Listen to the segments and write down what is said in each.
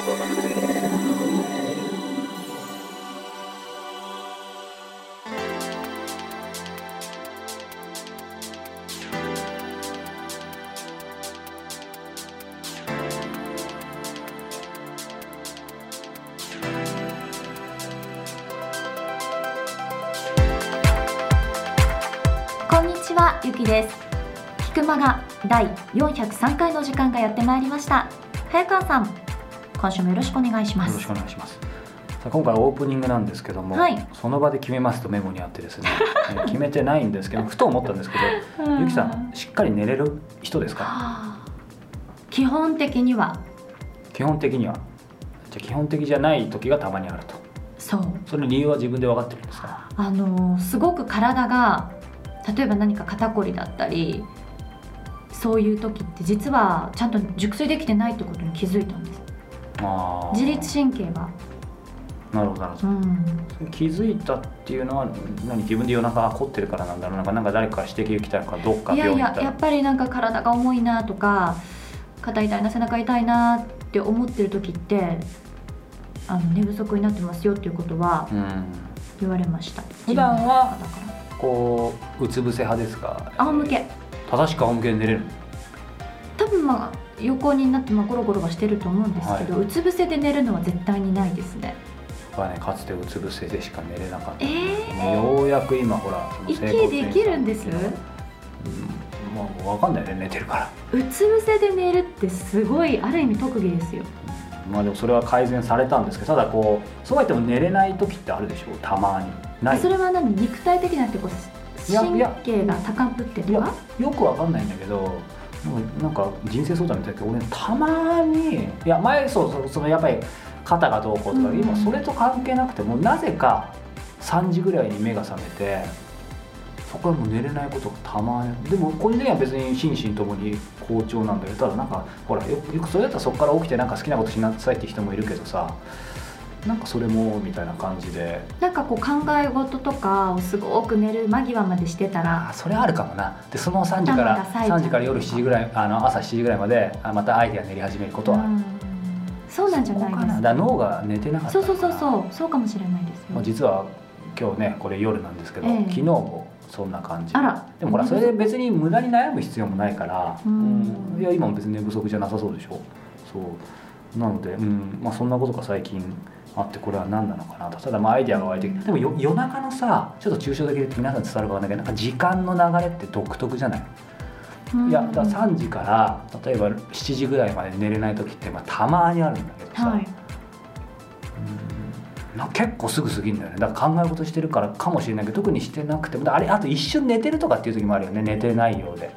こんにちはゆきです。菊間が第403回の時間がやってまいりました。早川さん今週もよろしくお願いしますよろしくお願いします。さあ今回オープニングなんですけども、はいその場で決めますとメモにあってですね、えー決めてないんですけど、ふと思ったんですけど、ゆきさんしっかり寝れる人ですか？はあ基本的には基本的には。じゃあ基本的じゃない時がたまにあると。そうその理由は自分で分かってるんですか？あのすごく体が例えば何か肩こりだったりそういう時って実はちゃんと熟睡できてないってことに気づいたんで。自律神経が。なるほどなるほど。うん。気づいたっていうのは何自分で夜中凝ってるからなんだろうなんかなんか誰か指摘来たのかどっかいやいややっぱりなんか体が重いなとか肩痛いな背中痛いなって思ってる時ってあの寝不足になってますよっていうことはうん。言われました。普段はこううつ伏せ派ですか？仰向け。正しく仰向けで寝れる多分まあ横になってまあゴロゴロはしてると思うんですけど、うつ伏せで寝るのは絶対にないですね。僕はねかつてうつ伏せでしか寝れなかったえー、ようやく今ほら息できるんです？うん。まあ分かんないね寝てるから。うつ伏せで寝るってすごいある意味特技ですよ。まあでもそれは改善されたんですけどただこうそうは言っても寝れない時ってあるでしょたまに。ない。それは何？肉体的なってこう神いやいや。経が高ぶっていやとかよくわかんないんだけどなんかなんか人生相談みたいだけど俺たまにいや前そうそうそのやっぱり肩がどうこうとか、うん。今それと関係なくてもなぜか3時ぐらいに目が覚めてそこからもう寝れないことがたまにでも個人的には別に心身ともに好調なんだけどただなんかほらよよくそれだったらそこから起きてなんか好きなことしなさいって人もいるけどさなんかそれもみたいな感じで。なんかこう考え事とかをすごく寝る間際までしてたらあそれあるかもな。でその3時から頭が冴えちゃう。3時から夜7時ぐらいあの朝7時ぐらいまであまたアイデア練り始めることは。ある、うん。そうなんじゃないです。な。だから脳が寝てなかったそうそうそうそう。そうかもしれないですよ。まあ実は今日ねこれ夜なんですけど、ええ。昨日もそんな感じあら。でもほらそれで別に無駄に悩む必要もないから、うん。いや今も別に寝不足じゃなさそうでしょ。そうなので、うんまあ、そんなことが最近あってこれは何なのかなと。ただまあアイデアが湧いてきてでもよ夜中のさちょっと抽象的で皆さんに伝わるかわかんないけどなんか時間の流れって独特じゃない？うん。いやだから3時から例えば7時ぐらいまで寝れない時って、まあ、たまにあるんだけどさ、はい。うん。な結構すぐ過ぎるんだよね。だから考え事してるからかもしれないけど特にしてなくても。あれあと一瞬寝てるとかっていう時もあるよね。寝てないようで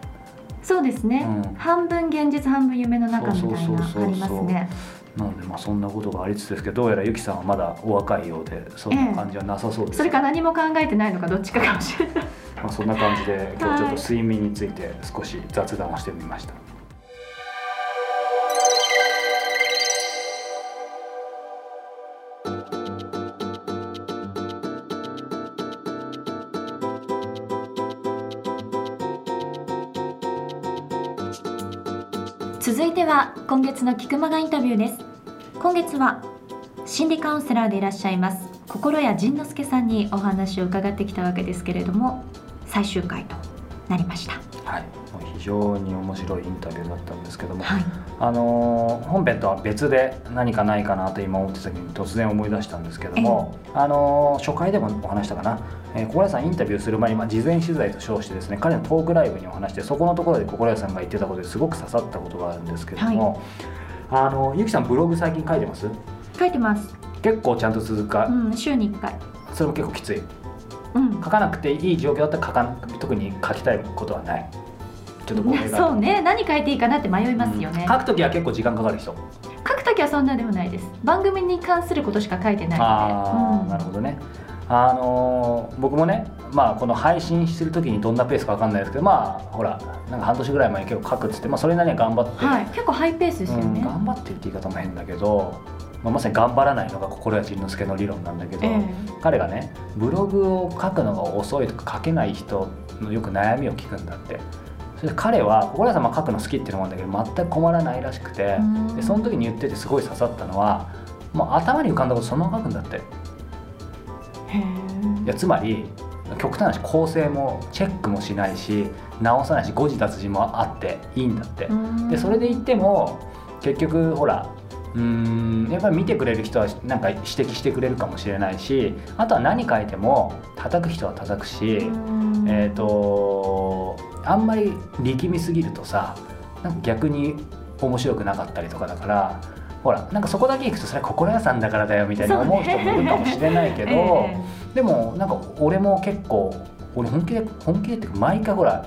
そうですね、うん。半分現実半分夢の中みたいなありますね。なのでまあそんなことがありつつですけどどうやらゆきさんはまだお若いようでそんな感じはなさそうです、それか何も考えてないのかどっちかかもしれない。まあ、そんな感じで今日ちょっと睡眠について少し雑談をしてみました。続いては今月の菊間がインタビューです。今月は心理カウンセラーでいらっしゃいます心谷仁之助さんにお話を伺ってきたわけですけれども最終回となりました。はい、もう非常に面白いインタビューだったんですけども、はい。あのー本編とは別で何かないかなと今思ってた時に突然思い出したんですけども、あのー初回でもお話したかな、えー、心谷さんインタビューする前に、まあ、事前取材と称してですね彼のトークライブにお話してそこのところで心谷さんが言ってたことですごく刺さったことがあるんですけども、あのゆきさんブログ最近書いてます？書いてます、結構ちゃんと続くか、うん、週に1回。それも結構きつい。うん。書かなくていい状況だったら書かな特に書きたいことはない。ちょっと語弊そうね。何書いていいかなって迷いますよね、うん。書くときは結構時間かかる人。書くときはそんなでもないです。番組に関することしか書いてないああ、ので、うん。なるほどねあのー僕もねまあこの配信してる時にどんなペースかわかんないですけどまあほらなんか半年ぐらい前に結構書くっつって、まあ、それなりには頑張って、はい結構ハイペースですようんね、頑張ってって言い方も変だけど、まあ、まさに頑張らないのが心谷仁之助の理論なんだけど、ええ。彼がねブログを書くのが遅いとか書けない人のよく悩みを聞くんだって。そそれで彼は心屋さんは書くの好きっていうのもあるんだけど全く困らないらしくて。うん。でその時に言っててすごい刺さったのはもう頭に浮かんだことそのまま書くんだっていやつまり極端な話構成もチェックもしないし直さないし誤字脱字もあっていいんだって。でそれで言っても結局ほらうーんやっぱり見てくれる人はなんか指摘してくれるかもしれないしあとは何書いても叩く人は叩くし、えー、とあんまり力みすぎるとさなんか逆に面白くなかったりとかだからほらなんかそこだけいくとそれは心屋さんだからだよみたいに思う人もいるかもしれないけど、えでもなんか俺も結構俺本気で本気でっていうか毎回ほら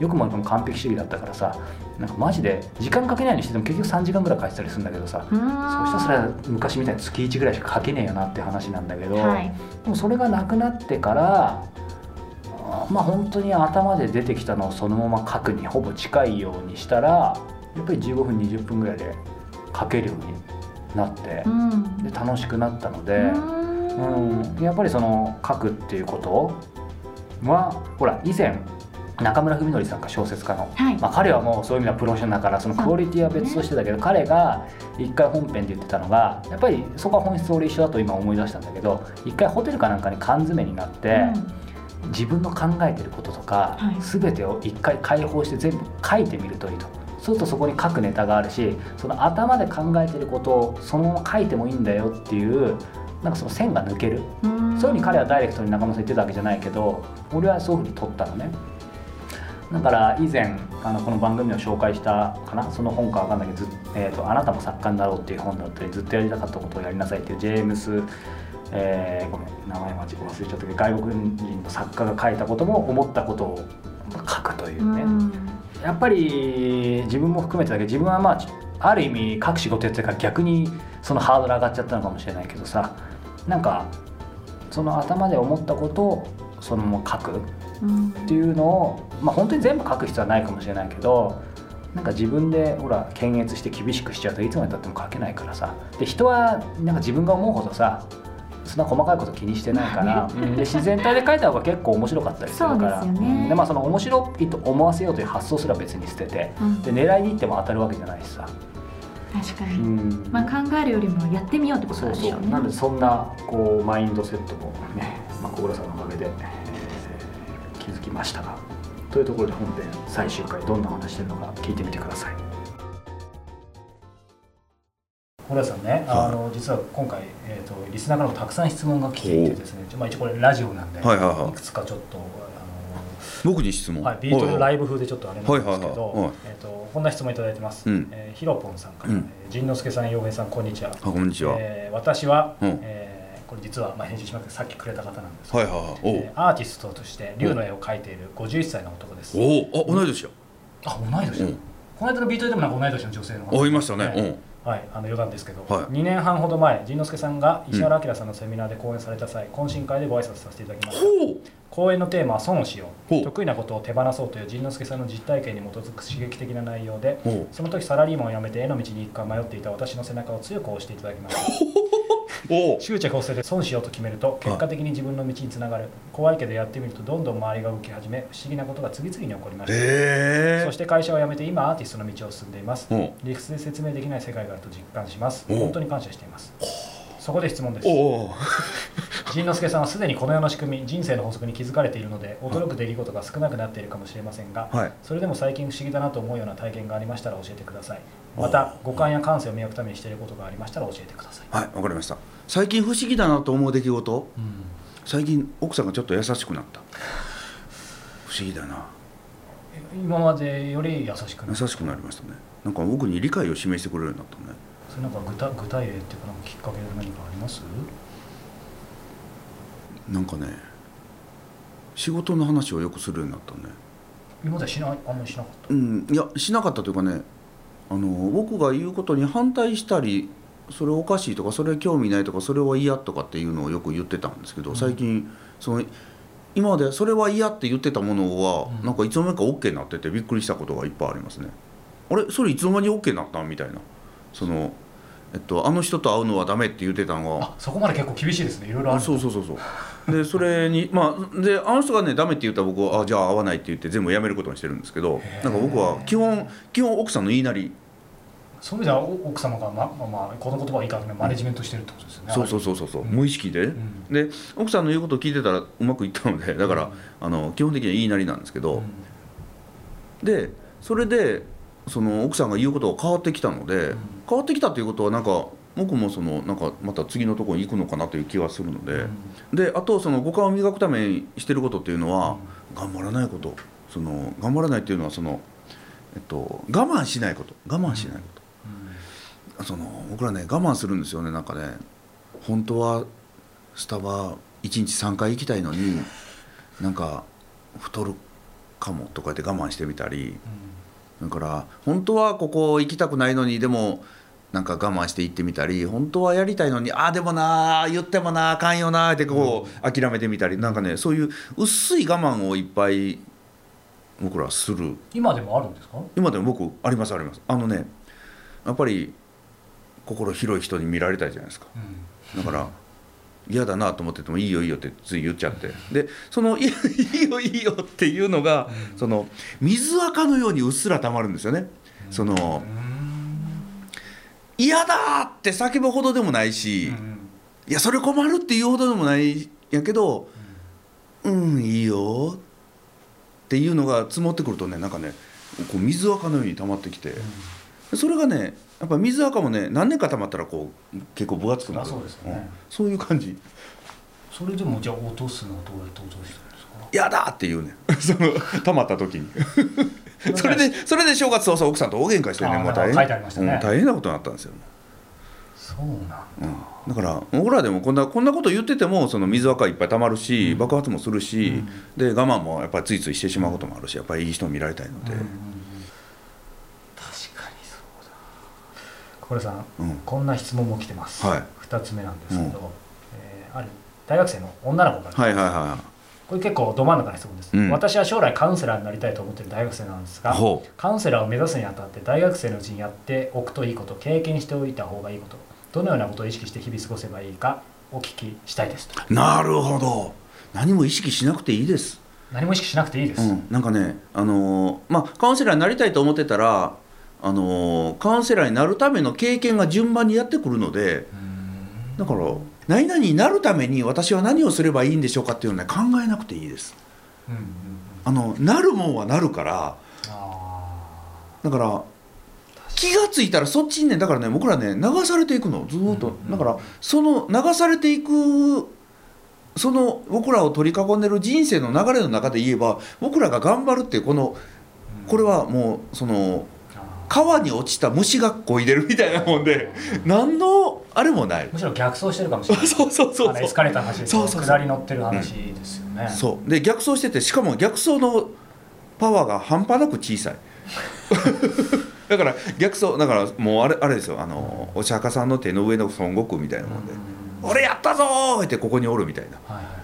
よくもも完璧主義だったからさなんかマジで時間かけないようにしてても結局3時間ぐらい書いてたりするんだけどさそうしたらそれは昔みたいに月1ぐらいしか書けねえよなって話なんだけど、はい。でもそれがなくなってからあまあ本当に頭で出てきたのをそのまま書くにほぼ近いようにしたらやっぱり15分20分ぐらいで書けるようになってうん。で楽しくなったので、うん。うん、やっぱりその書くっていうことはほら以前中村文則さんが小説家の、はい。まあ、彼はもうそういう意味ではプロフェッショナルだからそのクオリティは別としてだけど、彼が一回本編で言ってたのがやっぱりそこは本質俺一緒だと今思い出したんだけど一回ホテルかなんかに缶詰になって、自分の考えてることとか、はい。全てを一回解放して全部書いてみるといいと。そうするとそこに書くネタがあるしその頭で考えてることをそのまま書いてもいいんだよっていうなんかその線が抜ける。うん。そういうふうに彼はダイレクトに中村さん言ってたわけじゃないけど俺はそういうふうに取ったのね。だから以前あのこの番組を紹介したかな？その本かわかんないけどず、えーと「あなたも作家になろう」っていう本だったりずっとやりたかったことをやりなさいっていうジェームス、えーごめん名前間違え忘れちゃったけど外国人の作家が書いたことも思ったことを書くというね、うんやっぱり自分も含めてだけど自分はまあある意味各仕事やってるから逆にそのハードル上がっちゃったのかもしれないけどさなんかその頭で思ったことをそのまま書くっていうのをまあ本当に全部書く必要はないかもしれないけどなんか自分でほら検閲して厳しくしちゃうといつまでたっても書けないからさ。で人はなんか自分が思うほどさそんな細かいこと気にしてないから、うん。で自然体で書いた方が結構面白かったりするからそうでね。まあその面白いと思わせようという発想すら別に捨ててうん。で狙いに行っても当たるわけじゃないしさ、う確かに、ん。まあ、考えるよりもやってみようってことそうそなんでしょうね。うなんでそんなこうマインドセットもね、まあ、小倉さんのおかげで、えー気づきましたがというところで本編最終回どんな話してるのか聞いてみてください小倉さんね、あの実は今回、えー、とリスナーからもたくさん質問が来ていてですね、まあ、一応これラジオなんで、はいはいはい。くつかちょっとあ僕に質問の、はい、ビートルライイブ風でちょっとあれなんですけはいはいはい。はい。どえーとこんな質問いただいてます、うん。えーひろぽんさんから、うん。えー陣之助さん洋平さんこんにちは。あこんにちは、えー私は、うん。えーこれ実は、まあ、返事しまくてさっきくれた方なんですはいはいはい。おう。えーアーティストとして竜の絵を描いている51歳の男です。おう。あ同い年や。あ同い年。だ、うん。この間のビートでもなんか同い年の女性の方おいましたね、はいはい、あの余談ですけど、はい。2年半ほど前陣之助さんが石原明さんのセミナーで講演された際、懇親会でご挨拶させていただきました。講演のテーマは損をしよほう。う得意なことを手放そうという陣之助さんの実体験に基づく刺激的な内容でその時サラリーマンを辞めて絵の道に行くか迷っていた私の背中を強く押していただきました 執着を捨てて損しようと決めると結果的に自分の道につながる。怖いけどやってみるとどんどん周りが動き始め不思議なことが次々に起こりました。へえ。そして会社を辞めて今アーティストの道を進んでいます。理屈で説明できない世界があると実感します。お本当に感謝しています。そこで質問ですおう陣之助さんはすでにこの世の仕組み人生の法則に気づかれているので驚く出来事が少なくなっているかもしれませんが、はい。それでも最近不思議だなと思うような体験がありましたら教えてください。また五感や感性を磨くためにしていることがありましたら教えてください、はいわかりました。最近不思議だなと思う出来事？最近奥さんがちょっと優しくなった。不思議だな。今までより優しくなる優しくなりましたね。なんか僕に理解を示してくれるようになったね。それなんか具体具体例っていうかなんかきっかけで何かあります？なんかね仕事の話をよくするようになったね。今までしないあんまりしなかった？うんいやしなかったというかねあの僕が言うことに反対したりそれおかしいとかそれ興味ないとかそれは嫌とかっていうのをよく言ってたんですけど、うん。最近その今までそれは嫌って言ってたものは、うん。なんかいつの間にか OK になっててびっくりしたことがいっぱいありますね。あれ？それいつの間に OK になったんみたいな。そのえっと、あの人と会うのはダメって言ってたのあそこまで結構厳しいですね。いろいろあがる。そうそうそうそうでそれにまあであの人がねダメって言ったら僕はあじゃあ会わないって言って全部やめることにしてるんですけどなんか僕は基本基本奥さんの言いなり。そういう意味ではお奥様がままあまあこの言葉はいいからねマネジメントしてるってことですよねそうそうそうそうそう、うん。無意識で、ん。で奥さんの言うことを聞いてたらうまくいったのでだから、うん。あの基本的には言いなりなんですけど、うん。でそれでその奥さんが言うことが変わってきたので、ん。変わってきたということはなんか僕もそのなんかまた次のところに行くのかなという気はするので、であとその五感を磨くためにしてることっていうのは、頑張らないこと。その頑張らないっていうのはその、えっと、我慢しないこと。我慢しないこと、その僕らね我慢するんですよね。なんかね本当はスタバ1日3回行きたいのに なんか太るかもとか言って我慢してみたり。だから本当はここ行きたくないのにでもなんか我慢して行ってみたり本当はやりたいのにああでもなー言ってもなあかんよなーってこう諦めてみたりなんかねそういう薄い我慢をいっぱい僕らはする。今でもあるんですか？今でも僕ありますあります。あのねやっぱり心広い人に見られたいじゃないですか。だから嫌だなと思ってても「いいよいいよ」ってつい言っちゃって。でその「いいよいいよいいよ」っていうのが、その水垢のようにうっすらたまるんですよね。その嫌だって叫ぶほどでもないし、いやそれ困るっていうほどでもないんやけど「うんいいよ」っていうのが積もってくるとねなんかねこう水垢のように溜まってきて、それがねやっぱ水垢もね何年か溜まったらこう結構分厚くなる。あそうですよね。ん。そういう感じ。それでもじゃあ落とすのはどうやって落としたんですか「やだ!」っていうね その溜まった時に それでそれで正月早々奥さんと大喧嘩してねもう大変書いてありましたね。うん大変なことになったんですよ、そうなんだ。うん、だから僕らでもこんなこんなこと言っててもその水垢いっぱい溜まるし、爆発もするし、で我慢もやっぱりついついしてしまうこともあるしやっぱりいい人を見られたいので、確かにそうだ。小倉さん、うん。こんな質問も来てます、はい。2つ目なんですけど、えーある大学生の女の子から、はいはいはこれ結構ど真ん中の質問です、うん。私は将来カウンセラーになりたいと思っている大学生なんですがカウンセラーを目指すにあたって大学生のうちにやっておくといいこと経験しておいた方がいいことどのようなことを意識して日々過ごせばいいかお聞きしたいですなるほど。何も意識しなくていいです。何も意識しなくていいです、うん、なんかね、あのーまあ、カウンセラーになりたいと思ってたら、あのーカウンセラーになるための経験が順番にやってくるのでだから何々になるために私は何をすればいいんでしょうかっていうのは、ね、考えなくていいです。うんうんうん。あのなるもんはなるから。あだから気がついたらそっちにねだからね僕らね流されていくの。ずーっと、うんうんだからその流されていくその僕らを取り囲んでる人生の流れの中で言えば僕らが頑張るっていうこのーこれはもうそのあ川に落ちた虫がこいでるみたいなもんで何のあれもない。ーむしろ逆走してるかもしれない。そうそうそうエスカレーターの話。でそうそう。下り乗ってる話ですよね、そうで逆走しててしかも逆走のパワーが半端なく小さいだから逆走だからもうあれあれですよあのお釈迦さんの手の上の孫悟空みたいなもんで「俺やったぞー!」ってここにおるみたいなはいはい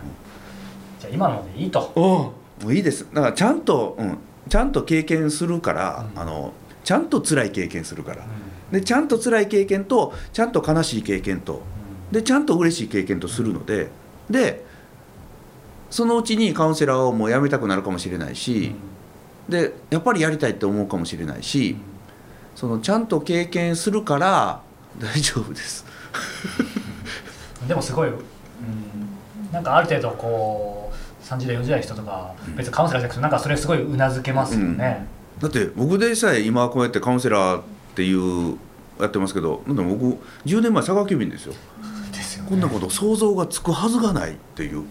じゃあ今のでいいと「おもういいです」だからちゃんと、うん、ちゃんと経験するから、うんあのちゃんと辛い経験するから。でちゃんと辛い経験とちゃんと悲しい経験と。でちゃんと嬉しい経験とするので。でそのうちにカウンセラーをもう辞めたくなるかもしれないし、でやっぱりやりたいって思うかもしれないし、そのちゃんと経験するから大丈夫です。でもすごい、うん、なんかある程度こう30代40代の人とか別にカウンセラーじゃなくてなんかそれすごいうなずけますよね、だって僕でさえ今こうやってカウンセラーっていうやってますけどなんで僕10年前佐川急便ですよ。ね。こんなこと想像がつくはずがないっていう。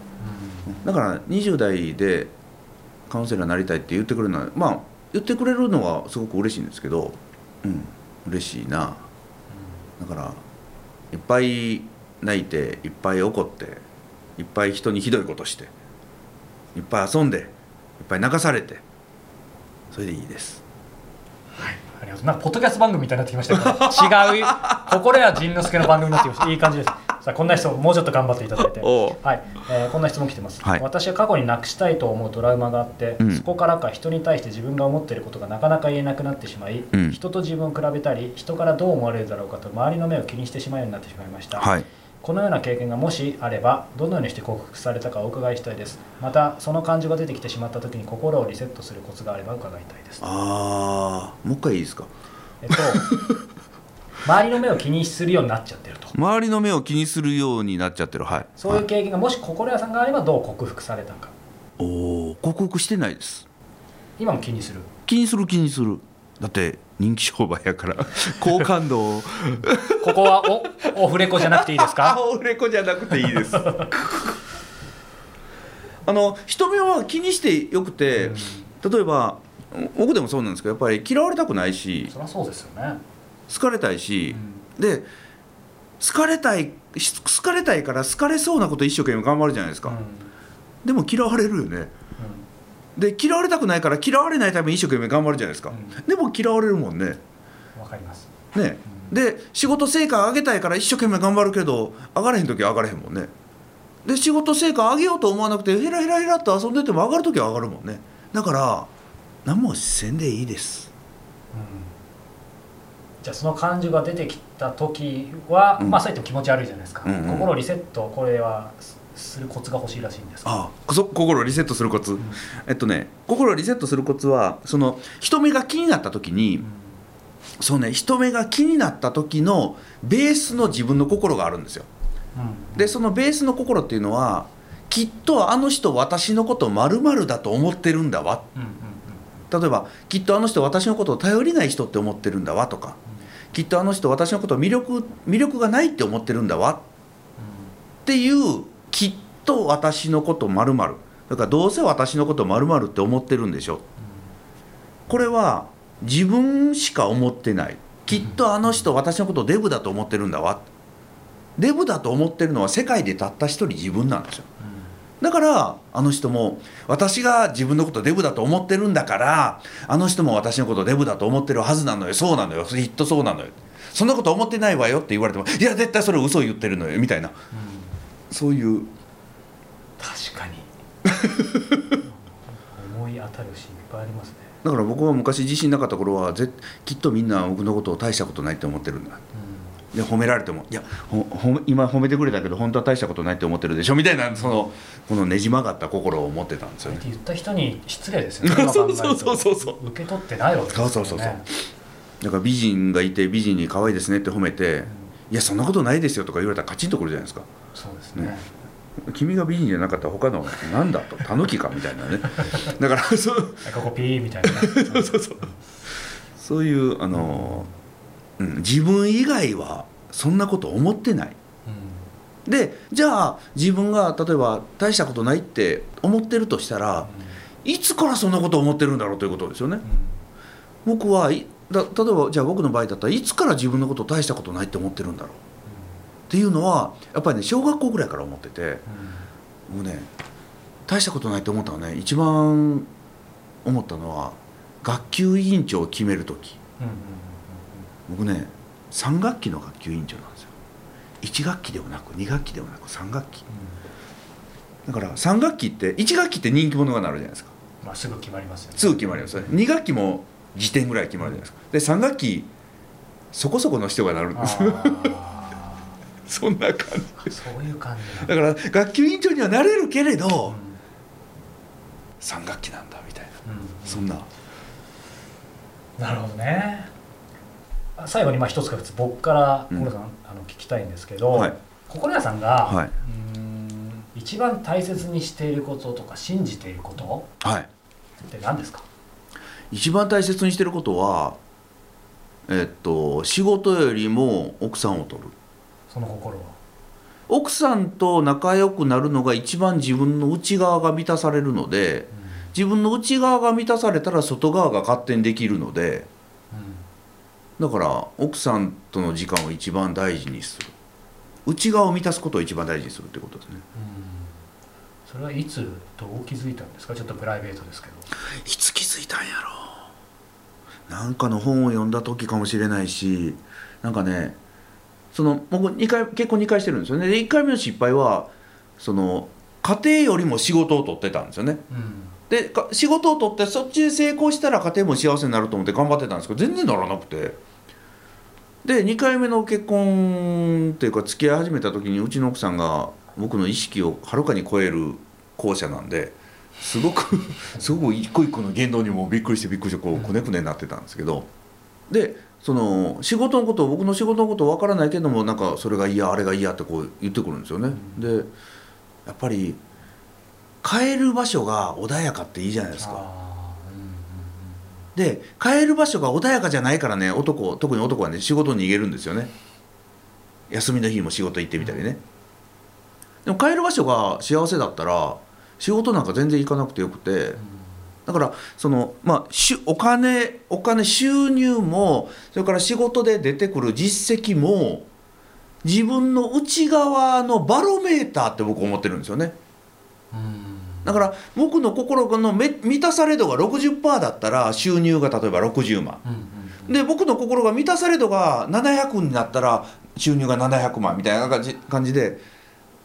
だから20代でカウンセラーになりたいって言ってくれるのはまあ言ってくれるのはすごく嬉しいんですけどうん嬉しいな。だからいっぱい泣いていっぱい怒っていっぱい人にひどいことしていっぱい遊んでいっぱい泣かされてそれでいいです。ありがとう。なんかポッドキャスト番組みたいになってきましたけど違う。心や仁之助の番組になってきました。いい感じです。さあこんな人もうちょっと頑張っていただいて。はい、えーこんな質問来てます、はい。私は過去になくしたいと思うトラウマがあって、うん。そこからか人に対して自分が思っていることがなかなか言えなくなってしまい、うん。人と自分を比べたり人からどう思われるだろうかと周りの目を気にしてしまうようになってしまいました、はいこのような経験がもしあればどのようにして克服されたかお伺いしたいです。またその感情が出てきてしまった時に心をリセットするコツがあれば伺いたいです。ああもう一回いいですか？えっと 周りの目を気にするようになっちゃってると。周りの目を気にするようになっちゃってる。はい。そういう経験がもし心屋さんがあればどう克服されたか。おお克服してないです。今も気にする？気にする気にするだって人気商売やから。好感度を。ここはおオフレコじゃなくていいですあかオレコじゃなくていいです。あの人目は気にしてよくて、例えば僕でもそうなんですけどやっぱり嫌われたくないしそりゃそうですよね、好かれたいし、で好かれたいし好かれたいから好かれそうなこと一生懸命頑張るじゃないですか、うん。でも嫌われるよねで嫌われたくないから嫌われないために一生懸命頑張るじゃないですか、うでも嫌われるもんね。うんわかります。ね、で仕事成果上げたいから一生懸命頑張るけど上がれへん時は上がれへんもんね。で仕事成果上げようと思わなくてヘラヘラヘラっと遊んでても上がる時は上がるもんね。だから何もせんでいいです。じゃあその感情が出てきた時は、うん。まあそうやっても気持ち悪いじゃないですか、うんうん。心をリセットこれはすするコツが欲しいらしいんです。ああそ心をリセットするコツ、えっとね心をリセットするコツはその人目が気になった時に、そうね人目が気になった時のベースの自分の心があるんですよ。うん。でそのベースの心っていうのはきっとあの人私のことまるだと思ってるんだわ。うんうん例えばきっとあの人私のことを頼りない人って思ってるんだわとかきっとあの人私のことを魅力魅力がないって思ってるんだわっていうきっと私のことまるだからどうせ私のことまるって思ってるんでしょ。これは自分しか思ってない。きっとあの人私のことデブだと思ってるんだわ。デブだと思ってるのは世界でたった一人自分なんですよ。だからあの人も私が自分のことデブだと思ってるんだからあの人も私のことデブだと思ってるはずなのよ。そうなのよ。きっとそうなのよ。そんなこと思ってないわよって言われてもいや絶対それ嘘言ってるのよ。みたいな。そういう。確かに。思い当たるシーンいっぱいありますね、だから僕は昔自信なかった頃はぜきっとみんな僕のことを大したことないって思ってるんだ。で褒められても「いやほほ今褒めてくれたけど本当は大したことないって思ってるでしょ」みたいなそのこのねじ曲がった心を持ってたんですよね。って言った人に失礼ですよね。今考えるとそうそう。そうそう受け取ってないわけですよね。そうそうそうそう。だから美人がいて美人に可愛いですねって褒めて「いやそんなことないですよ」とか言われたらカチンとくるじゃないですかそうですね。君が美人じゃなかったら他のなんだと？タヌキか？みたいなね。だから そう。ここピーみたいな。ね そうそうそう。そういうあの、うん、自分以外はそんなこと思ってない。うん。でじゃあ自分が例えば大したことないって思ってるとしたらいつからそんなこと思ってるんだろうということですよね。僕はいだ例えばじゃあ僕の場合だったらいつから自分のこと大したことないって思ってるんだろう？っていうのはやっぱりね小学校ぐらいから思っててもうね大したことないって思ったのはね一番思ったのは学級委員長を決める時。僕ね3学期の学級委員長なんですよ。1学期でもなく2学期でもなく3学期。だから3学期って1学期って人気者がなるじゃないですか。まあすぐ決まりますよね。すぐ決まりますよね。2学期も時点ぐらい決まるじゃないですか。で3学期そこそこの人がなるんです。あそんな感ーそういう感じじだ。から学級委員長にはなれるけれどうん。3学期なんだみたいな。うん。そんな。なるほどね。あ最後にまあ一つか二つ僕からうん心さん、あの聞きたいんですけど、はい。心屋さんが、はい。うーん一番大切にしていることとか信じていることはい。って何ですか？一番大切にしてることはえっと仕事よりも奥さんを取るその心は。奥さんと仲良くなるのが一番自分の内側が満たされるので自分の内側が満たされたら外側が勝手にできるので。だから奥さんとの時間を一番大事にする。内側を満たすことを一番大事にするってことですね。それはいつどう気づいたんですか？ちょっとプライベートですけど。いつ気づいたんやろなんかの本を読んだ時かもしれないしなんかねその僕2回結婚2回してるんですよね。で1回目の失敗はその家庭よりも仕事を取ってたんですよね。うん。でか仕事を取ってそっちで成功したら家庭も幸せになると思って頑張ってたんですけど全然ならなくて。で2回目の結婚っていうか付き合い始めた時にうちの奥さんが僕の意識をはるかに超える後者なんですごく すごく一個一個の言動にもびっくりしてびっくりしてこうくねくねになってたんですけど。でその仕事のこと僕の仕事のこと分からないけどもなんかそれが嫌あれが嫌ってこう言ってくるんですよね。でやっぱり帰る場所が穏やかっていいじゃないですか。あで帰る場所が穏やかじゃないからね男特に男はね仕事に逃げるんですよね休みの日も仕事行ってみたりねでも帰る場所が幸せだったら仕事なんか全然行かなくてよくてだからそのまあしお金お金収入もそれから仕事で出てくる実績も自分の内側のバロメーターって僕思ってるんですよね。だから僕の心のめ満たされ度が60%だったら収入が例えば60万。うんうんで僕の心が満たされ度が700になったら収入が700万みたいな感じ感じで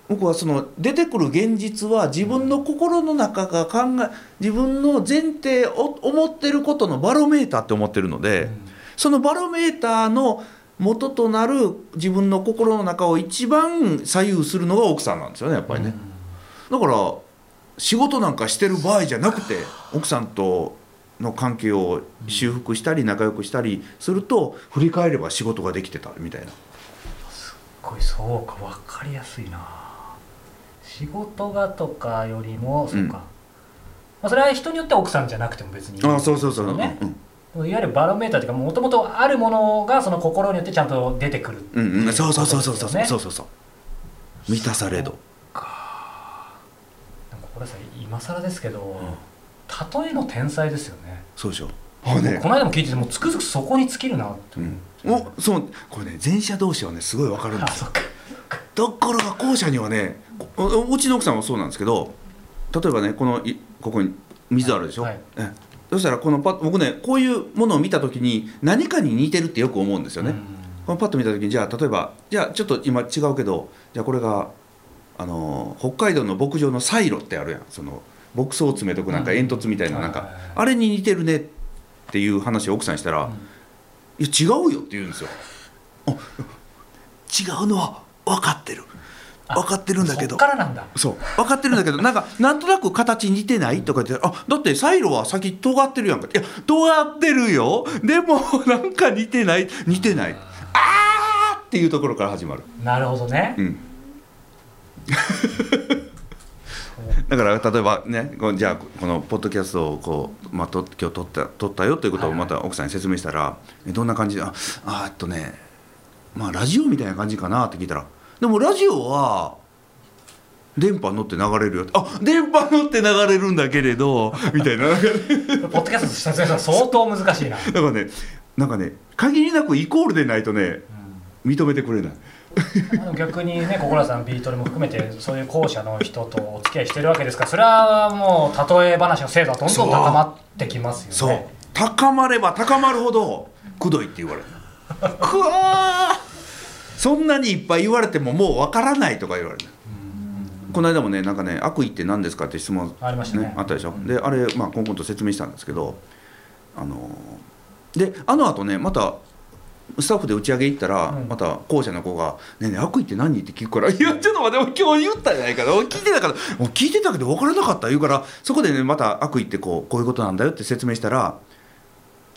僕はその出てくる現実は自分の心の中が考え自分の前提を思ってることのバロメーターって思ってるので、そのバロメーターの元となる自分の心の中を一番左右するのが奥さんなんですよねやっぱりね。だから仕事なんかしてる場合じゃなくて 奥さんとの関係を修復したり仲良くしたりすると振り返れば仕事ができてたみたいな。すごいそうか分かりやすいな仕事がとかよりもそうか、うんまあ、それは人によっては奥さんじゃなくても別にいいああそうそうそう、ね。うんいわゆるバロメーターというかもともとあるものがその心によってちゃんと出てくる。うんうん、そうそうそうそうそう。そうそうそう満たされ度なんかこれさ今更ですけど、例えの天才ですよね。そうでしょ。あね。この間も聞いててもうつくづくそこに尽きるなって、うん、おそう。これね前者同士はねすごいわかるんですよあそっかところが後者にはねうちの奥さんはそうなんですけど例えばねこのいここに水あるでしょ、はい。えそしたらこのパッ僕ねこういうものを見た時に何かに似てるってよく思うんですよね、このパッと見た時にじゃあ例えばじゃあちょっと今違うけどじゃあこれがあのー北海道の牧場のサイロってあるやん。その牧草を詰めとくなんかうん。煙突みたいななんかあれに似てるねっていう話を奥さんにしたら「いや違うよ」って言うんですよ。あ違うのは分かってる。分かってるんだけど。そっからなんだ。そう。分かってるんだけどなんかなんとなく形似てないとか言って「あだってサイロは先尖ってるやんか」いや尖ってるよ。でもなんか似てない。似てない。あーっていうところから始まる。なるほどね、うん。だから例えばねじゃあこのポッドキャストをこう、まあ、と今日撮った撮ったよということをまた奥さんに説明したら「えどんな感じ？でああえっとねまあラジオみたいな感じかな」って聞いたら「でもラジオは電波乗って流れるよ」あ電波乗って流れるんだけれど」みたいな。ポッドキャストとしては相当難しいな、なんかねなんかね限りなくイコールでないとね認めてくれない。逆にね心さんビートルも含めてそういう後者の人とお付き合いしてるわけですからそれはもう例え話の精度はどんどん高まってきますよそう。ね高まれば高まるほどくどいって言われる。くわーそんなにいっぱい言われてももうわからないとか言われる。この間もねなんかね悪意って何ですかって質問ありましたね。あったでしょ、であれまあコンコンと説明したんですけどあのであのあとねまたスタッフで打ち上げ行ったら、うん。また後者の子が「ねえねえ悪意って何?」って聞くから「いやちょっと待って今日言ったじゃないかな聞いてたからお聞いてたけど分からなかった」言うからそこでねまた悪意ってこうこういうことなんだよって説明したら「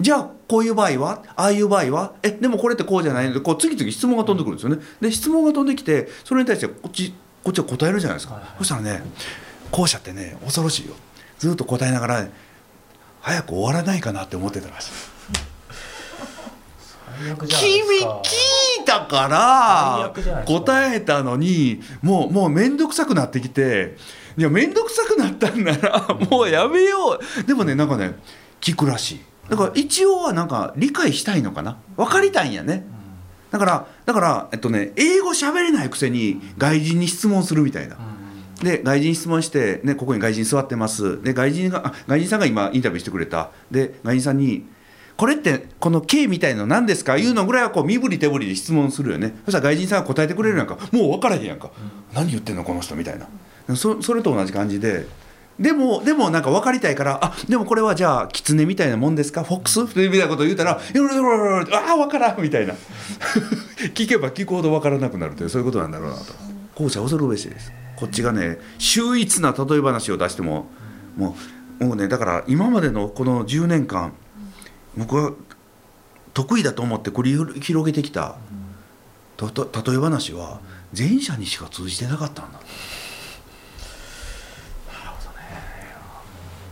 じゃあこういう場合は？ああいう場合は？えでもこれってこうじゃないの?」でこう次々質問が飛んでくるんですよね。で質問が飛んできてそれに対してこっちこっちは答えるじゃないですか。はいはいそしたらね後者ってね恐ろしいよ。ずっと答えながら、ね、早く終わらないかなって思ってたらしい。君ですか。聞いたか最ら答えたのにもうもう面倒くさくなってきていや面倒くさくなったんならもうやめよう。でもねなんかね聞くらしいだから一応はなんか理解したいのかな？分かりたいんやね。だからだからえっとね英語喋れないくせに外人に質問するみたいな。で外人に質問して、ね、ここに外人座ってます。で外人があ外人さんが今インタビューしてくれた。で外人さんに「これってこの K みたいの何ですか？いうのぐらいはこう身振り手振りで質問するよね。そしたら外人さんが答えてくれるやんか。もう分からへんやんか、何言ってんのこの人？みたいな。そそれと同じ感じででもでもなんか分かりたいからあでもこれはじゃあキツネみたいなもんですか？フォックス？みたいなことを言うたら「よろよろよろああ分からん」みたいな。聞けば聞くほど分からなくなるというそういうことなんだろうなと。後者恐るべしです。こっちがね秀逸な例え話を出してももうもうねだから今までのこの10年間僕は得意だと思って繰り広げてきたとと例え話は前者にしか通じてなかったんだ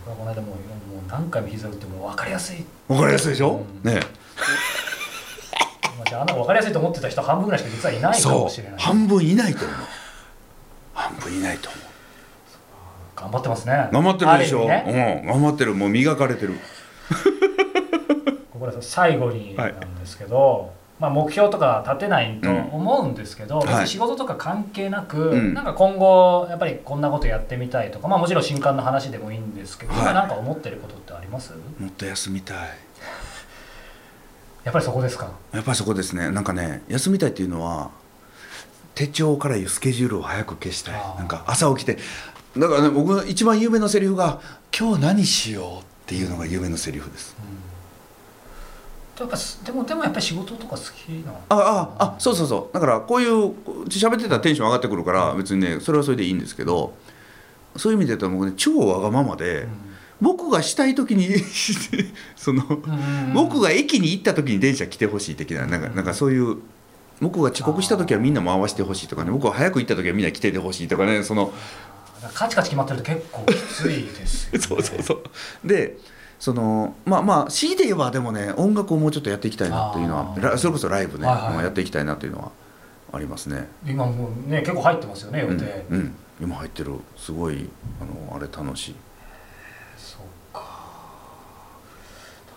僕はこの間もうもう何回も膝打っても分かりやすい。分かりやすいでしょ、うん。ねまあじゃああんな分かりやすいと思ってた人半分ぐらいしか実はいないかそもしれない。う。半分いないと思う。半分いないと思う。頑張ってますね。頑張ってるでしょ、ね。うん。頑張ってる。もう磨かれてる。ここで最後になんですけど、まあ、目標とか立てないと思うんですけど、うん仕事とか関係なく、うん。なんか今後やっぱりこんなことやってみたいとか、まあ、もちろん新刊の話でもいいんですけど、はい。今なんか思ってることってあります？もっと休みたい。やっぱりそこですか？やっぱりそこですね。なんかね休みたいっていうのは手帳からいうスケジュールを早く消したい。なんか朝起きてだからね僕の一番有名なセリフが「今日何しよう」っていうのが有名なセリフですやっぱすでもでもやっぱり仕事とか好きなのあああそうそうそう。だからこういう喋ってたらテンション上がってくるから別にねそれはそれでいいんですけどそういう意味で言ったら僕ね超わがままで、僕がしたい時に その、うん。僕が駅に行った時に電車来てほしい的ななんかなんかそういう僕が遅刻した時はみんな回してほしいとかね僕が早く行った時はみんな来ててほしいとかねそのカチカチ決まってると結構きついですよ、ね、そうそうそう。でそのまあまあ C で言えばでもね音楽をもうちょっとやっていきたいなっていうのはそれこそライブね、はいはい。やっていきたいなというのはありますね。今もうね結構入ってますよね予うん定、うん、今入ってるすごいあのあれ楽しい。そうか。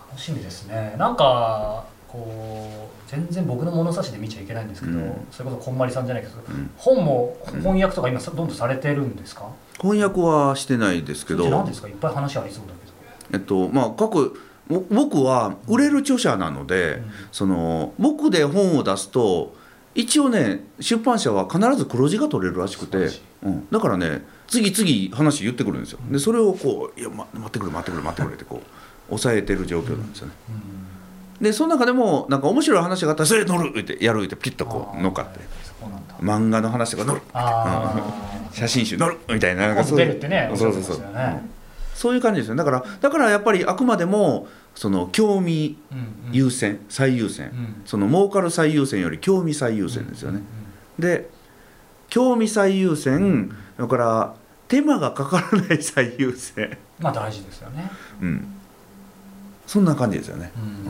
楽しみですね。なんかこう全然僕の物差しで見ちゃいけないんですけど、うん。それこそこんまりさんじゃないけど、うん。本も翻訳とか今さどんどんされてるんですか？翻訳はしてないですけど。何ですか？いっぱい話ありそうだけどえっとまあ各ぼ僕は売れる著者なので、うん。その僕で本を出すと一応ね出版社は必ず黒字が取れるらしくてうん、だからね次々話言ってくるんですよ。でそれをこう「いや、ま、待ってくれ待ってくれ待ってくれ」ってこう抑えてる状況なんですよね。でその中でもなんか面白い話があったら「それ乗る!」ってやるってピッとこう乗っかって。漫画の話とか乗る。あ写真集乗るみたいななんかそういう。出るってねそうそうそう、ねうんそういう感じですよ。だからだからやっぱりあくまでもその興味うんうん。優先最優先、うん。その儲かる最優先より興味最優先ですよね、うんで興味最優先だから手間がかからない最優先。まあ大事ですよね。うん。そんな感じですよね。うん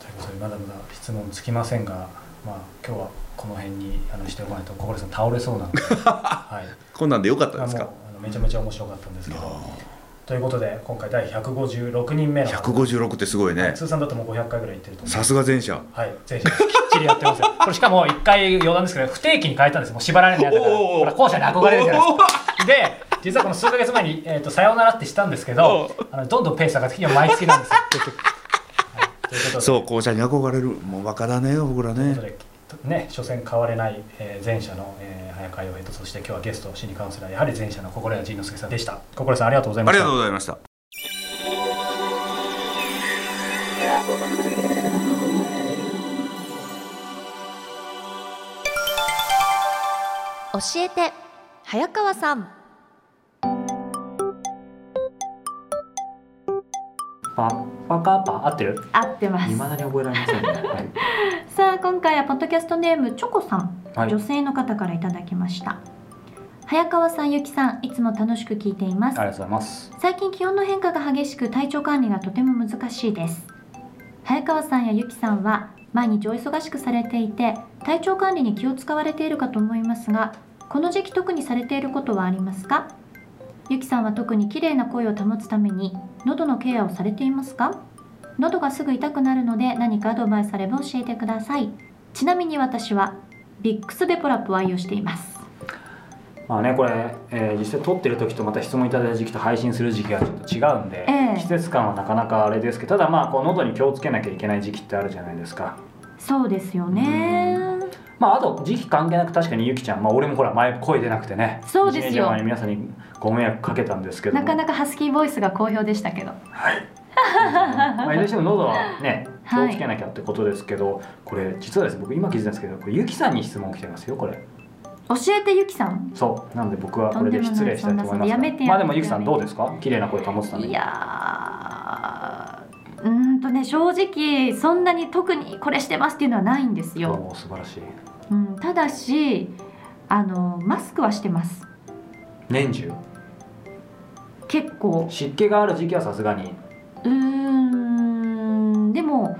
ということでまだまだ質問つきませんがまあ今日はこの辺にあのしておかないと心さん倒れそうなので、はい、こんなんでよかったですか？あのめちゃめちゃ面白かったんですけど。あということで今回第156人目の。ー156ってすごいね。通算だともう500回ぐらい行ってると思うさすが前者。はい。ぜひきっちりやってますよ。これしかも1回余談ですけど不定期に変えたんです。もう縛られないやつだから後者に憧れるじゃないですか。で実はこの数ヶ月前に、えー、とさようならってしたんですけどあのどんどんペース上がってきて今毎月なんですよ。はい、そう校舎に憧れる。もうバカだね僕らねね、所詮変われない、えー前者の、えー早川洋平とそして今日はゲスト心理カウンセラーやはり前者の心谷仁之助さんでした。心谷さんありがとうございまありしたがとうございました。教えて早川さん。パッパカパ合ってる？合ってます。未だに覚えられませんね。はいさあ今回はポッドキャストネームチョコさん、はい。女性の方からいただきました。早川さんゆきさんいつも楽しく聞いています。ありがとうございます。最近気温の変化が激しく体調管理がとても難しいです。早川さんやゆきさんは毎日お忙しくされていて体調管理に気を使われているかと思いますがこの時期特にされていることはありますか？ゆきさんは特に綺麗な声を保つために喉のケアをされていますか？喉がすぐ痛くなるので何かアドバイスあれば教えてください。ちなみに私はビックスベポラップを愛用しています。まあねこれ、えー実際撮ってる時とまた質問いただいた時期と配信する時期がちょっと違うんで、ええ。季節感はなかなかあれですけどただまあこう喉に気をつけなきゃいけない時期ってあるじゃないですか。そうですよね。まああと時期関係なく確かにゆきちゃんまあ俺もほら前声出なくてねそうですよ。前に皆さんにご迷惑かけたんですけども。なかなかハスキーボイスが好評でしたけどまあ、いずれにしても喉はね気はい。をつけなきゃってことですけど、これ実はですね僕今気づいたんですけどこれゆきさんに質問来てますよこれ。教えてゆきさん？そう。なので僕はこれで失礼したいと思いますまあでもゆきさんどうですか？綺麗な声保つために。いやーうーんとね正直そんなに特にこれしてますっていうのはないんですよ、素晴らしい。うん、ただしあのマスクはしてます。年中？結構。湿気がある時期はさすがにうーん。でも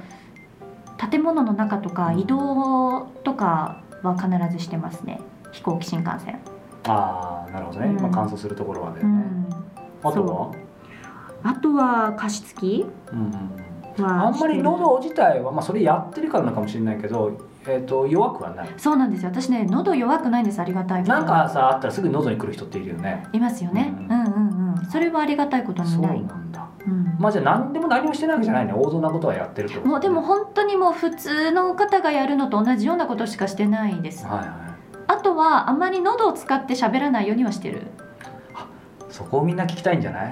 建物の中とか移動とかは必ずしてますね。飛行機新幹線、ああなるほどね、うん。まあ、乾燥するところはだうん、あとは？あとは加湿器うんあんまり喉自体は、まあ、それやってるからなのかもしれないけど、えー、と弱くはない。そうなんですよ。私ね喉弱くないんです。ありがたいなんかさあったらすぐ喉に来る人っているよね。いますよね、ううんん、うんうんそれはありがたいことにない。なんだ。うん。まあじゃあ何でも何もしてないわけじゃないね。王道なことはやってるもうでも本当にもう普通の方がやるのと同じようなことしかしてないです。はいはい。あとはあまり喉を使って喋らないようにはしてる。そこをみんな聞きたいんじゃない？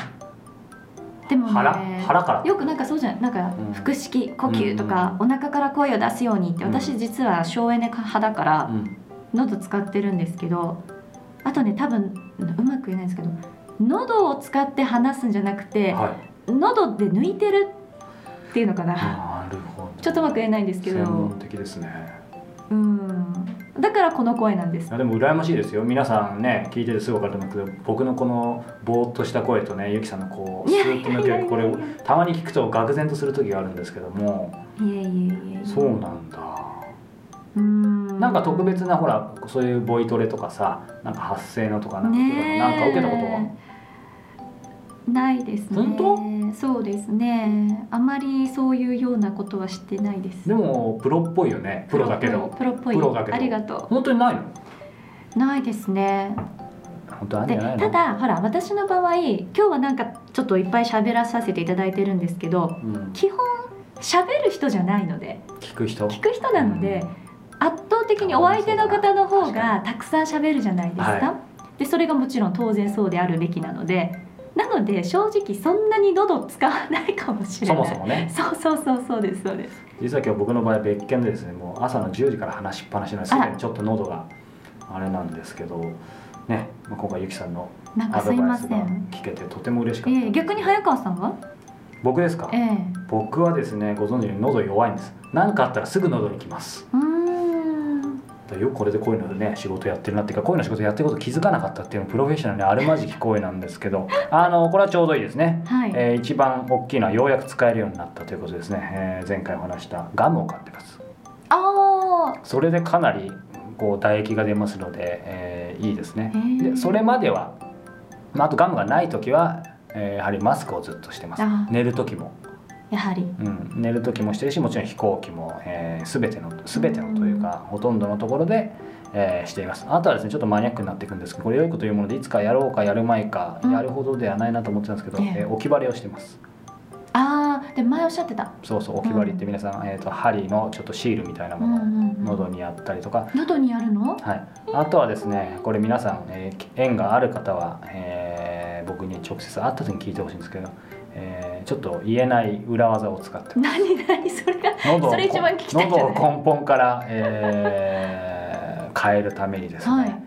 でもね腹？腹から？よくなんかそうじゃん。なんかうん。腹式呼吸とか、お腹から声を出すようにってうん。私実は省エネ派だからうん。喉使ってるんですけどあとね多分うまく言えないんですけど喉を使って話すんじゃなくてはい。喉で抜いてるっていうのかな。なるほど。ちょっとうまく言えないんですけど。専門的ですね。うん。だからこの声なんです。でも羨ましいですよ。皆さんね聞いててすぐ分かると思うけど僕のこのぼーっとした声とねゆきさんのこうスーッと抜けるこれをたまに聞くと愕然とする時があるんですけども。いえいえいえそうなんだ。うん。なんか特別なほらそういうボイトレとかさなんか発声のとかなんか,、なんか受けたことは？ないですね。本そうですね。あまりそういうようなことはしてないです。でもプロっぽいよね。プロだけど。プロっぽい。ありがと本当にないの？うないですね。本当あるただほら私の場合今日はなんかちょっといっぱい喋らさせていただいてるんですけどうん、基本喋る人じゃないので。聞く人。聞く人なので、圧倒的にお相手の方の方がたくさん喋るじゃないですか、はでそれがもちろん当然そうであるべきなのでなので正直そんなに喉使わないかもしれそない。もそもね。そうそうそうそうですそうです。実は今日僕の場合別件でですねもう朝の10時から話しっぱなしなのですでにちょっと喉があれなんですけどね、まあ、今回ゆきさんのアドバイスが聞けてとても嬉しかえった、ー逆に早川さんは？僕ですか？ええ。僕はですねご存知のように喉弱いんです。何かあったらすぐ喉にきます。うーんよくこれでこういうのね仕事やってるなっていうかこういうの仕事やってること気づかなかったっていうのプロフェッショナルにあるまじき声なんですけどあのこれはちょうどいいですね、はい、えー一番大きいのはようやく使えるようになったということですね、えー前回お話したガムを買ってます。ああそれでかなりこう唾液が出ますので、えーいいですね。でそれまでは、まあ、あとガムがない時は、えーやはりマスクをずっとしてます。あ寝る時も、やはり。うん、寝る時もしてるしもちろん飛行機も、えー、全ての全てのというかほとんどのところで、えーしています。あとはですねちょっとマニアックになっていくんですけどこれ良いこというものでいつかやろうかやるまいか、うん。やるほどではないなと思ってたんですけど、ええ。えー置き針をしてます。ああで前おっしゃってた。そうそう置き針って皆さん、えー、と針のちょっとシールみたいなものをうんうんうん。喉にやったりとか、喉にやるの？はい、あとはですねこれ皆さん、えー縁がある方は、えー僕に直接会った時に聞いてほしいんですけど、えーちょっと言えない裏技を使って何何それがそれ一番聞きたい喉を根本から、えー変えるためにですね、はい。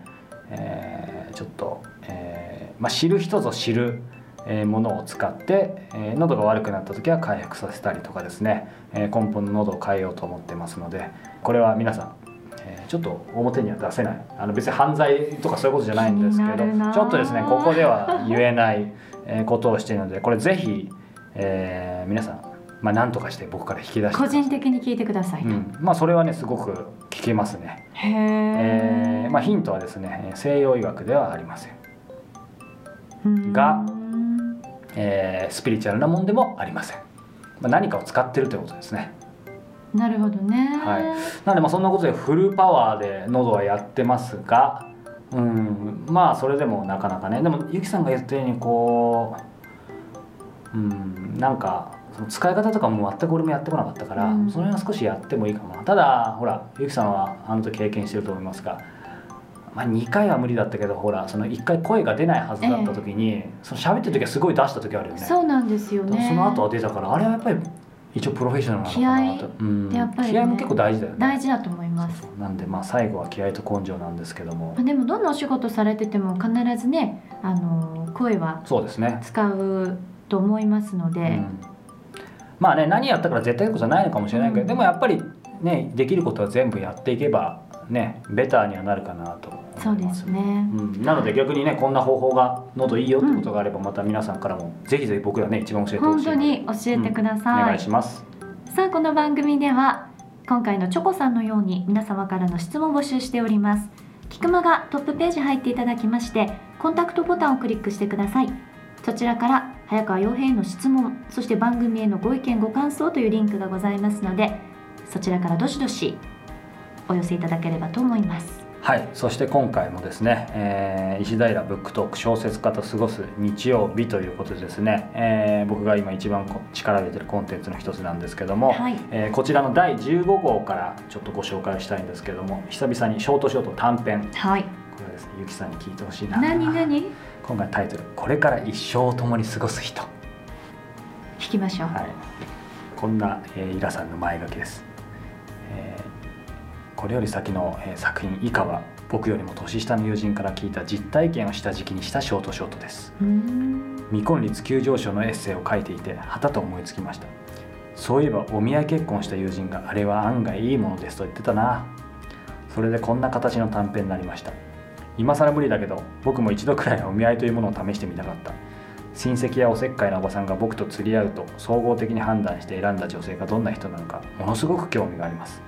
えーちょっと、えーまあ、知る人ぞ知る、えーものを使って、えー喉が悪くなった時は回復させたりとかですね、えー根本の喉を変えようと思ってますのでこれは皆さん、えーちょっと表には出せない。あの別に犯罪とかそういうことじゃないんですけどちょっとですねここでは言えないえーことをしているのでこれぜひ、えー皆さん、まあ、何とかして僕から引き出して個人的に聞いてください。と、うん、まあそれはねすごく聞けますね、へえ、えーまあ、ヒントはですね西洋医学ではありません。がえースピリチュアルなもんでもありません、まあ、何かを使ってるということですねなるほどね、はい。なのでまあそんなことでフルパワーで喉はやってますが、うん。まあそれでもなかなかね。でもゆきさんが言ったようにこううん。なんかその使い方とかも全く俺もやってこなかったから、うん。その辺は少しやってもいいかもな。ただほらゆきさんはあの時経験してると思いますが、まあ、2回は無理だったけどほらその1回声が出ないはずだった時に、その喋ってる時はすごい出した時あるよね。そうなんですよね。その後は出たからあれはやっぱり一応プロフェッショナルなのかなと、うん、やっぱりね気合も結構大事だよね。大事だと思います。なんでまあ最後は気合と根性なんですけども。まあでもどんなお仕事されてても必ずねあの声はそうですね。使うと思いますので、うん。まあね何やったから絶対いいことじゃないのかもしれないけど、うん。でもやっぱりねできることは全部やっていけばねベターにはなるかなとそうですね、うん、なので逆にねこんな方法が喉いいよってことがあればまた皆さんからもぜひぜひ僕らね一番教えてほしい本当に教えてくだおさい、願いします。さあこの番組では今回のチョコさんのように皆様からの質問を募集しております。キクマがトップページ入っていただきましてコンタクトボタンをクリックしてください。そちらから早川洋平への質問そして番組へのご意見ご感想というリンクがございますのでそちらからどしどしお寄せいただければと思いますはいそして今回もですね、えー石平ブックトーク小説家と過ごす日曜日ということでですね、えー僕が今一番こ力を入れてるコンテンツの一つなんですけども、はい。えーこちらの第15号からちょっとご紹介したいんですけども久々にショートショート短編。こはい。れはですねゆきさんに聞いてほしいな。何何？今回タイトル「これから一生を共に過ごす人」聞きましょう、はい、こんな、えーイラさんの前書きです、えーこれより先の、えー作品以下は僕よりも年下の友人から聞いた実体験をした時期にしたショートショートです。未婚率急上昇のエッセイを書いていてはたと思いつきました。そういえばお見合い結婚した友人があれは案外いいものですと言ってたな。それでこんな形の短編になりました。今更無理だけど僕も一度くらいはお見合いというものを試してみたかった。親戚やおせっかいなおばさんが僕と釣り合うと総合的に判断して選んだ女性がどんな人なのかものすごく興味があります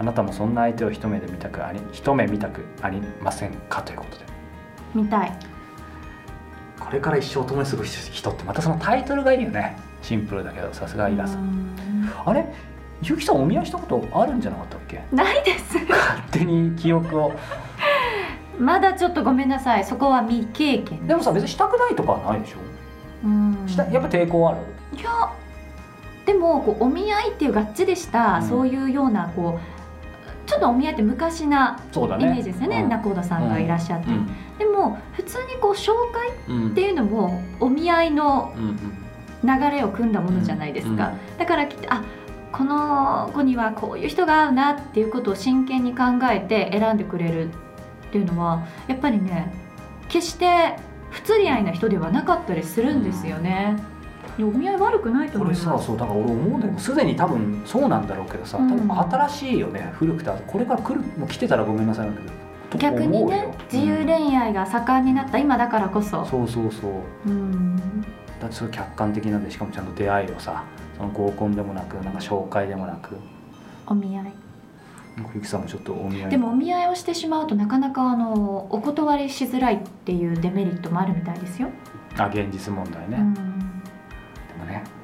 あなたもそんな相手を一目で見たくあり一目見たくありませんかということで。見たい。これから一生共に過ごす人ってまたそのタイトルがいいよね。シンプルだけどさすがイラさん。ん。あれ？ゆきさんお見合いしたことあるんじゃなかったっけ？ないです。勝手に記憶を。まだちょっとごめんなさい。そこは未経験でもさ別にしたくないとかはないでしょ？うん。したやっぱ抵抗ある？いやでもこうお見合いっていうがっちりした、うん。そういうようなこうちょっとお見合いって昔なイメージですよねうん。仲人さんがいらっしゃって、うん。でも普通にこう紹介うんっていうのもお見合いのうんうん流れを組んだものじゃないですか、うんだからきっとあこの子にはこういう人が合うなっていうことを真剣に考えて選んでくれるっていうのはやっぱりね決して不釣り合いな人ではなかったりするんですよね、いやお見合い悪くないとこれ思います。さそうだから俺思うんだけどすでに多分そうなんだろうけどさ多うん。分新しいよね、古くて。これから来るもう来てたらごめんなさいなんだけどと逆にね自由恋愛が盛んになった今だからこそ、そうそうそう。うん、だってそれ客観的なんでしかもちゃんと出会いをさ。その合コンでもなくなんか紹介でもなく。お見合い。ゆきさんもちょっとお見合い。でもお見合いをしてしまうとなかなかあのお断りしづらいっていうデメリットもあるみたいですよ、あ現実問題ね、うん、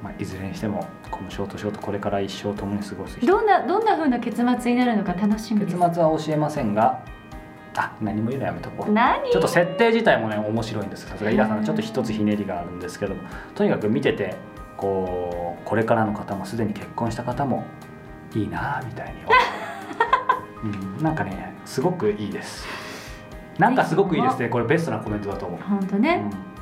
まあ、いずれにしてもこのショートショートこれから一生共に過ごす人。どんなどんな風な結末になるのか楽しみです。結末は教えませんがあ何も言うのやめとこう。何？ちょっと設定自体もね面白いんです。さすがイラさんちょっと一つひねりがあるんですけども。とにかく見ててこうこれからの方もすでに結婚した方もいいなみたいにう。ん、なんかねすごくいいです。なんかすごくいいですね。これベストなコメントだと思う。本当ね、うん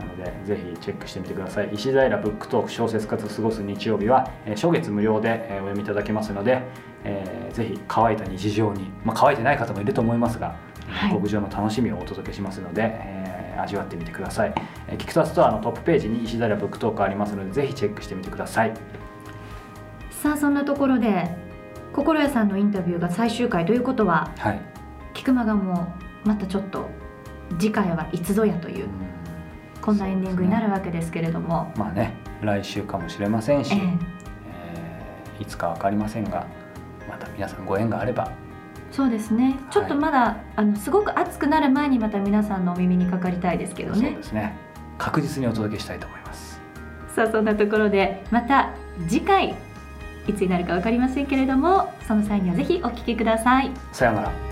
なのでぜひチェックしてみてください。石平ブックトーク小説家と過ごす日曜日は、えー初月無料で、えーお読みいただけますので、えーぜひ乾いた日常に、まあ、乾いてない方もいると思いますが、はい。極上の楽しみをお届けしますので、えー味わってみてください、えーキクタストアのトップページに石平ブックトークありますのでぜひチェックしてみてください。さあそんなところで心屋さんのインタビューが最終回ということははい、菊間がもうまたちょっと次回はいつぞやというこんなエンディングになるわけですけれども、まあね来週かもしれませんし、ええ。ーいつか分かりませんがまた皆さんご縁があれば。えそうですね。ちょっとまだ、あのすごく熱くなる前にまた皆さんのお耳にかかりたいですけどそうねですね。確実にお届けしたいと思います。さあそんなところでまた次回いつになるか分かりませんけれどもその際にはぜひお聞きください。さようなら